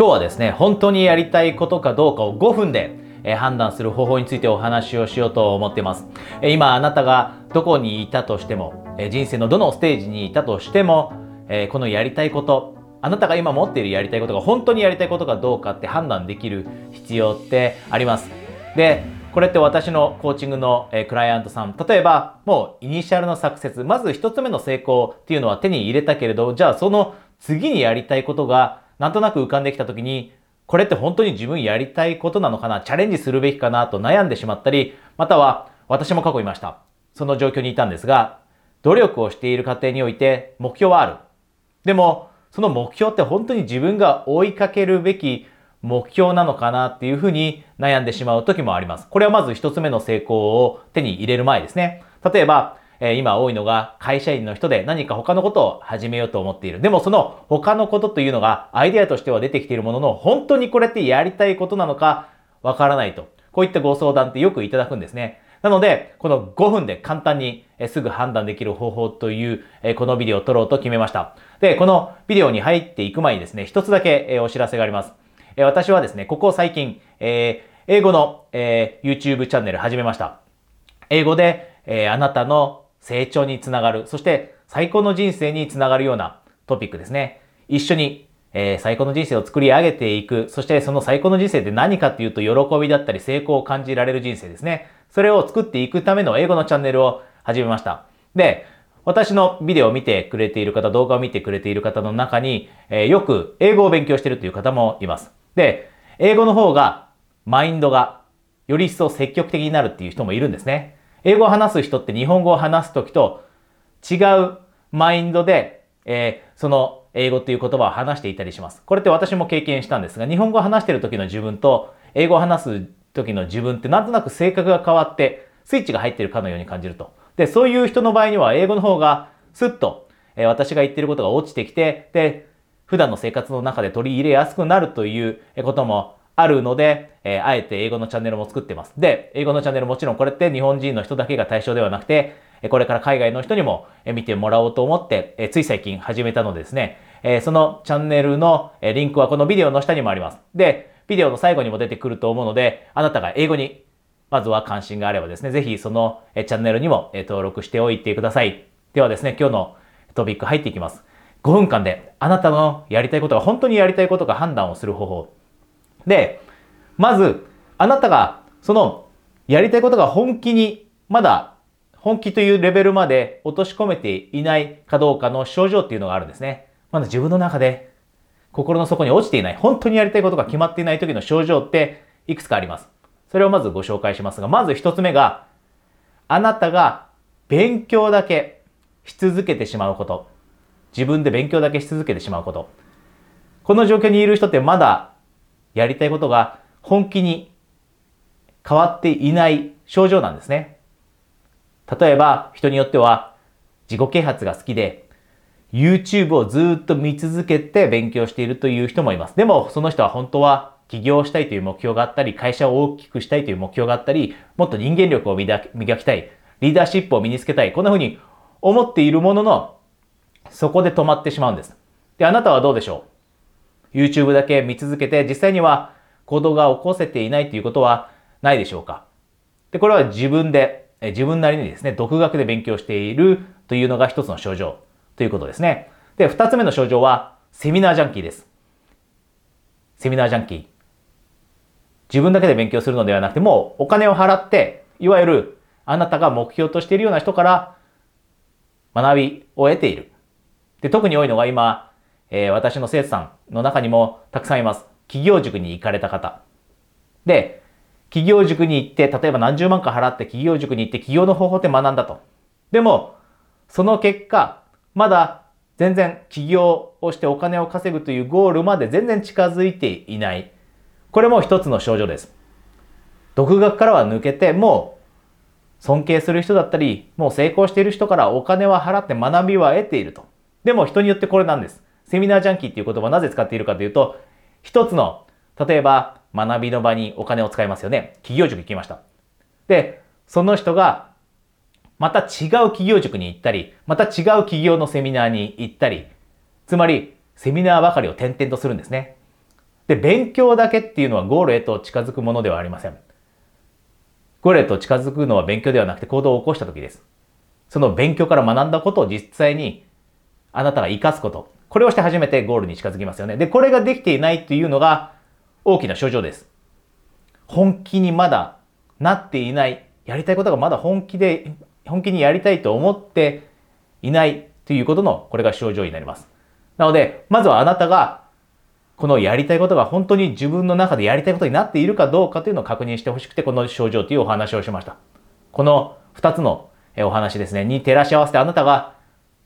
今日はですね、本当にやりたいことかどうかを5分でえ判断する方法についてお話をしようと思っています。え今あなたがどこにいたとしても、え人生のどのステージにいたとしても、えこのやりたいこと、あなたが今持っているやりたいことが本当にやりたいことかどうかって判断できる必要ってあります。で、これって私のコーチングの、クライアントさん、例えばもうイニシャルのサクセス、まず一つ目の成功っていうのは手に入れたけれど、じゃあその次にやりたいことがなんとなく浮かんできた時に、これって本当に自分やりたいことなのかな？チャレンジするべきかなと悩んでしまったり、または私も過去いました。その状況にいたんですが、努力をしている過程において目標はある。でも、その目標って本当に自分が追いかけるべき目標なのかなっていうふうに悩んでしまう時もあります。これはまず一つ目の成功を手に入れる前ですね。例えば、え今多いのが会社員の人で何か他のことを始めようと思っている。でもその他のことというのがアイデアとしては出てきているものの本当にこれってやりたいことなのかわからないと。こういったご相談ってよくいただくんですね。なので、この5分で簡単にすぐ判断できる方法というこのビデオを撮ろうと決めました。で、このビデオに入っていく前にですね、一つだけお知らせがあります。私はですね、ここ最近、英語の YouTube チャンネル始めました。英語でえあなたの成長につながる、そして最高の人生につながるようなトピックですね。一緒に、えー、最高の人生を作り上げていく、そしてその最高の人生って何かっていうと喜びだったり成功を感じられる人生ですね。それを作っていくための英語のチャンネルを始めました。で、私のビデオを見てくれている方、動画を見てくれている方の中に、えー、よく英語を勉強しているという方もいます。で、英語の方がマインドがより一層積極的になるっていう人もいるんですね。英語を話す人って日本語を話すときと違うマインドで、えー、その英語っていう言葉を話していたりします。これって私も経験したんですが、日本語を話している時の自分と英語を話す時の自分ってなんとなく性格が変わってスイッチが入っているかのように感じると。で、そういう人の場合には英語の方がスッと、えー、私が言っていることが落ちてきて、で、普段の生活の中で取り入れやすくなるということもあるので、えー、あえて英語のチャンネルも作ってます。で、英語のチャンネルもちろんこれって日本人の人だけが対象ではなくて、これから海外の人にも見てもらおうと思って、えつい最近始めたのでですね、えそのチャンネルのリンクはこのビデオの下にもあります。で、ビデオの最後にも出てくると思うので、あなたが英語にまずは関心があればですね、ぜひそのチャンネルにも登録しておいてください。ではですね、今日のトピック入っていきます。5分間であなたのやりたいことが本当にやりたいことか判断をする方法。で、まず、あなたがそのやりたいことが本気に、まだ本気というレベルまで落とし込めていないかどうかの症状っていうのがあるんですね。まだ自分の中で心の底に落ちていない、本当にやりたいことが決まっていない時の症状っていくつかあります。それをまずご紹介しますが、まず一つ目が、あなたが勉強だけし続けてしまうこと。自分で勉強だけし続けてしまうこと。この状況にいる人ってまだやりたいことが本気に変わっていない症状なんですね。例えば人によっては自己啓発が好きで YouTube をずっと見続けて勉強しているという人もいます。でもその人は本当は起業したいという目標があったり、会社を大きくしたいという目標があったり、もっと人間力を磨きたい、リーダーシップを身につけたい、こんな風に思っているものの、そこで止まってしまうんです。で、あなたはどうでしょう？?YouTube だけ見続けて、実際には行動が起こせていないということはないでしょうかで、これは自分で、自分なりにですね、独学で勉強しているというのが一つの症状ということですね。で、二つ目の症状は、セミナージャンキーです。セミナージャンキー。自分だけで勉強するのではなくて、もお金を払って、いわゆるあなたが目標としているような人から学びを得ている。で、特に多いのが今、えー、私の生徒さんの中にもたくさんいます。企業塾に行かれた方。で、企業塾に行って、例えば何十万か払って企業塾に行って企業の方法って学んだと。でも、その結果、まだ全然起業をしてお金を稼ぐというゴールまで全然近づいていない。これも一つの症状です。独学からは抜けて、もう尊敬する人だったり、もう成功している人からお金は払って学びは得ていると。でも人によってこれなんです。セミナージャンキーっていう言葉をなぜ使っているかというと、一つの、例えば学びの場にお金を使いますよね。企業塾行きました。で、その人がまた違う企業塾に行ったり、また違う企業のセミナーに行ったり、つまりセミナーばかりを転々とするんですね。で、勉強だけっていうのはゴールへと近づくものではありません。ゴールへと近づくのは勉強ではなくて行動を起こした時です。その勉強から学んだことを実際にあなたが活かすこと。これをして初めてゴールに近づきますよね。で、これができていないというのが大きな症状です。本気にまだなっていない。やりたいことがまだ本気で、本気にやりたいと思っていないということの、これが症状になります。なので、まずはあなたが、このやりたいことが本当に自分の中でやりたいことになっているかどうかというのを確認してほしくて、この症状というお話をしました。この2つのお話ですね、に照らし合わせてあなたが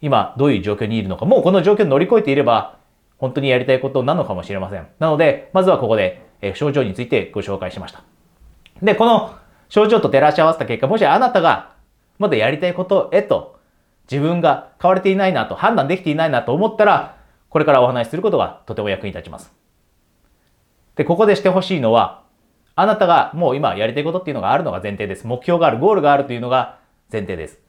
今どういう状況にいるのか、もうこの状況を乗り越えていれば、本当にやりたいことなのかもしれません。なので、まずはここでえ症状についてご紹介しました。で、この症状と照らし合わせた結果、もしあなたがまだやりたいことへと自分が変われていないなと判断できていないなと思ったら、これからお話しすることがとても役に立ちます。で、ここでしてほしいのは、あなたがもう今やりたいことっていうのがあるのが前提です。目標がある、ゴールがあるというのが前提です。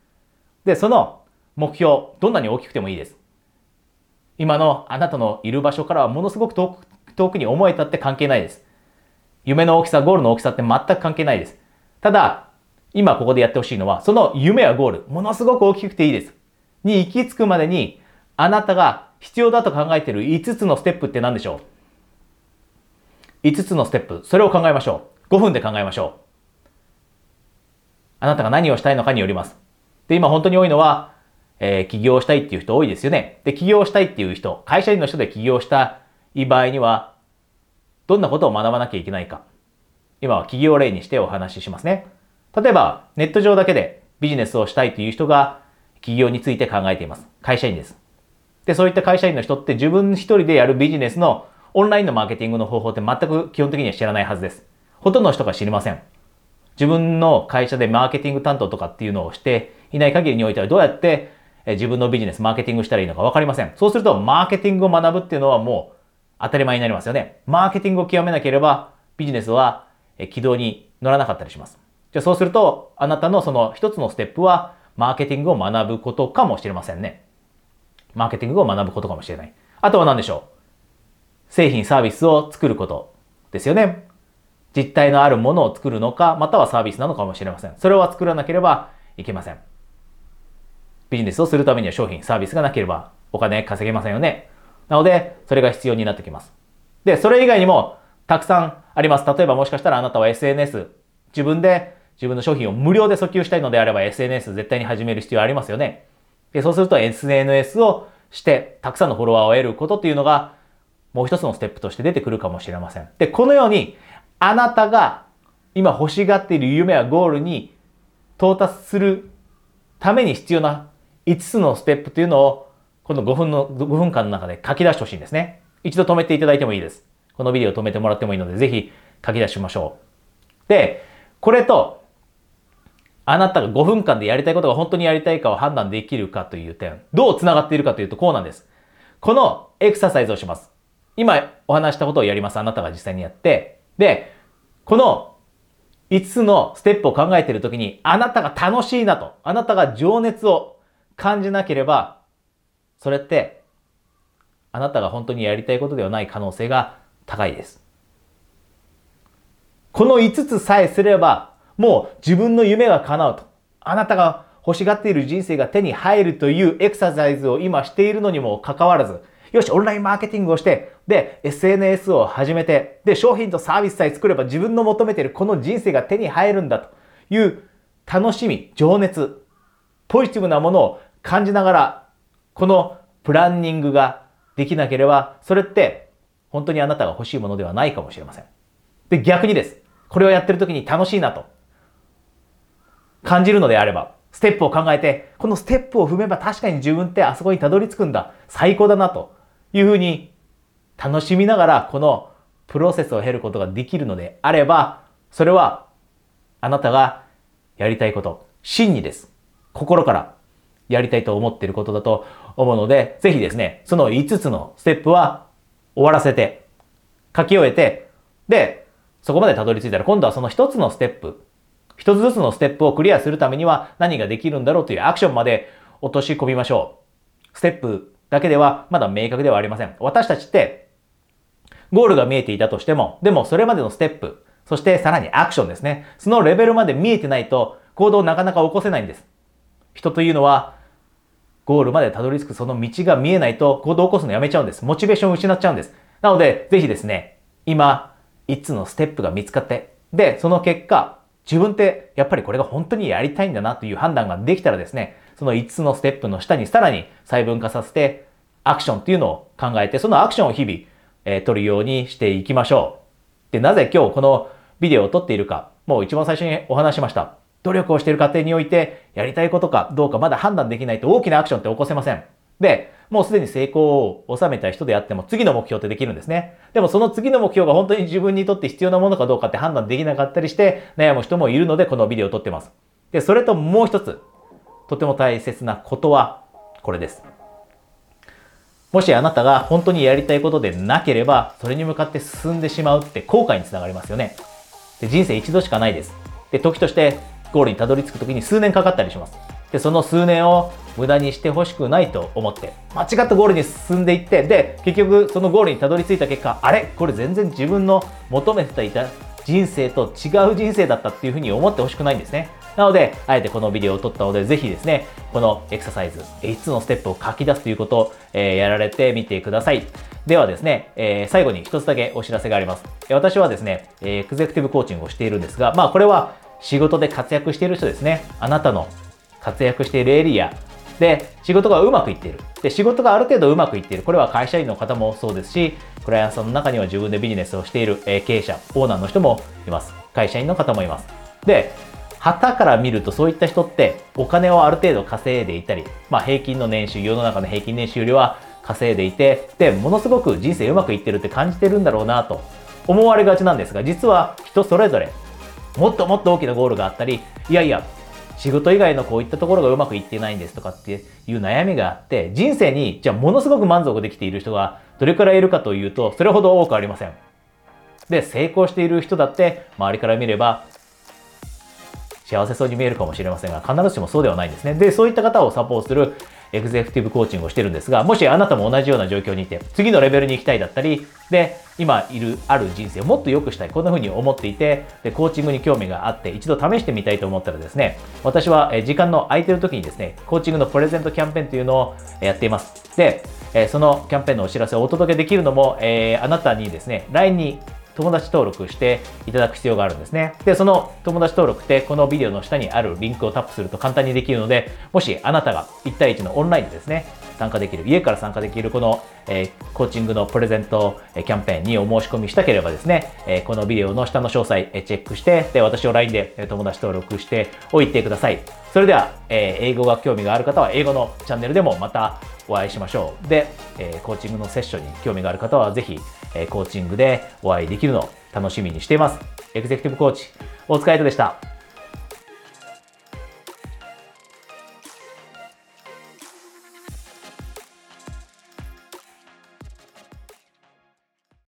で、その目標、どんなに大きくてもいいです。今のあなたのいる場所からはものすごく遠く遠くに思えたって関係ないです。夢の大きさ、ゴールの大きさって全く関係ないです。ただ、今ここでやってほしいのは、その夢やゴール、ものすごく大きくていいです。に行き着くまでに、あなたが必要だと考えている5つのステップって何でしょう ?5 つのステップ、それを考えましょう。5分で考えましょう。あなたが何をしたいのかによります。で、今本当に多いのは、えー、起業したいっていう人多いですよね。で、起業したいっていう人、会社員の人で起業したい場合には、どんなことを学ばなきゃいけないか。今は企業例にしてお話ししますね。例えば、ネット上だけでビジネスをしたいという人が企業について考えています。会社員です。で、そういった会社員の人って自分一人でやるビジネスのオンラインのマーケティングの方法って全く基本的には知らないはずです。ほとんどの人が知りません。自分の会社でマーケティング担当とかっていうのをしていない限りにおいてはどうやって自分のビジネス、マーケティングしたらいいのかわかりません。そうすると、マーケティングを学ぶっていうのはもう当たり前になりますよね。マーケティングを極めなければ、ビジネスは軌道に乗らなかったりします。じゃあそうすると、あなたのその一つのステップは、マーケティングを学ぶことかもしれませんね。マーケティングを学ぶことかもしれない。あとは何でしょう？製品、サービスを作ることですよね。実体のあるものを作るのか、またはサービスなのかもしれません。それは作らなければいけません。ビジネスをするためには商品、サービスがなければお金稼げませんよね。なので、それが必要になってきます。で、それ以外にもたくさんあります。例えばもしかしたらあなたは SNS、自分で自分の商品を無料で訴求したいのであれば SNS 絶対に始める必要ありますよね。で、そうすると SNS をしてたくさんのフォロワーを得ることっていうのがもう一つのステップとして出てくるかもしれません。で、このようにあなたが今欲しがっている夢やゴールに到達するために必要な5つのステップというのをこの5分の、5分間の中で書き出してほしいんですね。一度止めていただいてもいいです。このビデオ止めてもらってもいいので、ぜひ書き出しましょう。で、これと、あなたが5分間でやりたいことが本当にやりたいかを判断できるかという点、どう繋がっているかというとこうなんです。このエクササイズをします。今お話したことをやります。あなたが実際にやって。で、この5つのステップを考えているときに、あなたが楽しいなと、あなたが情熱を感じなければ、それってあなたが本当にやりたいことではない可能性が高いです。この5つさえすればもう自分の夢が叶うと。あなたが欲しがっている人生が手に入るというエクササイズを今しているのにもかかわらず、よし、オンラインマーケティングをして、で、SNS を始めて、で、商品とサービスさえ作れば自分の求めているこの人生が手に入るんだという楽しみ、情熱、ポジティブなものを感じながらこのプランニングができなければ、それって本当にあなたが欲しいものではないかもしれません。で、逆にです。これをやってる時に楽しいなと感じるのであれば、ステップを考えて、このステップを踏めば確かに自分ってあそこにたどり着くんだ。最高だなというふうに楽しみながらこのプロセスを経ることができるのであれば、それはあなたがやりたいこと、真にです。心からやりたいと思っていることだと思うので、ぜひですね、その5つのステップは終わらせて、書き終えて、で、そこまでたどり着いたら今度はその1つのステップ、1つずつのステップをクリアするためには何ができるんだろうというアクションまで落とし込みましょう。ステップだけではまだ明確ではありません。私たちって、ゴールが見えていたとしても、でもそれまでのステップ、そしてさらにアクションですね。そのレベルまで見えてないと行動をなかなか起こせないんです。人というのは、ゴールまでたどり着くその道が見えないと行動を起こすのやめちゃうんです。モチベーションを失っちゃうんです。なので、ぜひですね、今、5つのステップが見つかって、で、その結果、自分ってやっぱりこれが本当にやりたいんだなという判断ができたらですね、その5つのステップの下にさらに細分化させて、アクションっていうのを考えて、そのアクションを日々、えー、取るようにしていきましょう。で、なぜ今日このビデオを撮っているか、もう一番最初にお話しました。努力をしている過程において、やりたいことかどうかまだ判断できないと大きなアクションって起こせません。で、もうすでに成功を収めた人であっても次の目標ってできるんですね。でもその次の目標が本当に自分にとって必要なものかどうかって判断できなかったりして悩む人もいるのでこのビデオを撮ってます。で、それともう一つ、とても大切なことはこれです。もしあなたが本当にやりたいことでなければ、それに向かって進んでしまうって後悔につながりますよね。で人生一度しかないです。で、時としてゴールにたどり着く時に数年かかったりします。で、その数年を無駄にしてほしくないと思って、間違ったゴールに進んでいって、で、結局そのゴールにたどり着いた結果、あれ？これ全然自分の求めていた人生と違う人生だったっていうふうに思ってほしくないんですね。なので、あえてこのビデオを撮ったので、ぜひですね、このエクササイズ、5つのステップを書き出すということを、えー、やられてみてください。ではですね、えー、最後に一つだけお知らせがあります。私はですね、エクゼクティブコーチングをしているんですが、まあこれは仕事で活躍している人ですね。あなたの活躍しているエリアで仕事がうまくいっている。で、仕事がある程度うまくいっている。これは会社員の方もそうですし、クライアントさんの中には自分でビジネスをしている、経営者、オーナーの人もいます。会社員の方もいます。で、旗から見るとそういった人ってお金をある程度稼いでいたり、まあ平均の年収、世の中の平均年収よりは稼いでいて、で、ものすごく人生うまくいってるって感じてるんだろうなと思われがちなんですが、実は人それぞれもっともっと大きなゴールがあったり、いやいや、仕事以外のこういったところがうまくいってないんですとかっていう悩みがあって、人生にじゃあものすごく満足できている人がどれくらいいるかというと、それほど多くありません。で、成功している人だって周りから見れば幸せそうに見えるかもしれませんが、必ずしもそうではないんですね。で、そういった方をサポートするエグゼクティブコーチングをしてるんですが、もしあなたも同じような状況にいて、次のレベルに行きたいだったり、で、今いるある人生をもっと良くしたい、こんな風に思っていて、で、コーチングに興味があって、一度試してみたいと思ったらですね、私は時間の空いてる時にですね、コーチングのプレゼントキャンペーンというのをやっています。で、そのキャンペーンのお知らせをお届けできるのも、えー、あなたにですね、LINE に友達登録していただく必要があるんですね。で、その友達登録ってこのビデオの下にあるリンクをタップすると簡単にできるので、もしあなたが1対1のオンラインでですね、参加できる、家から参加できるこの、えー、コーチングのプレゼント、えキャンペーンにお申し込みしたければですね、えー、このビデオの下の詳細、えチェックして、で、私を LINE で友達登録しておいてください。それでは、えー、英語が興味がある方は英語のチャンネルでもまたお会いしましょう。で、えコーチングのセッションに興味がある方はぜひ、えコーチングでお会いできるのを楽しみにしています。エグゼクティブコーチ、大塚愛斗でした。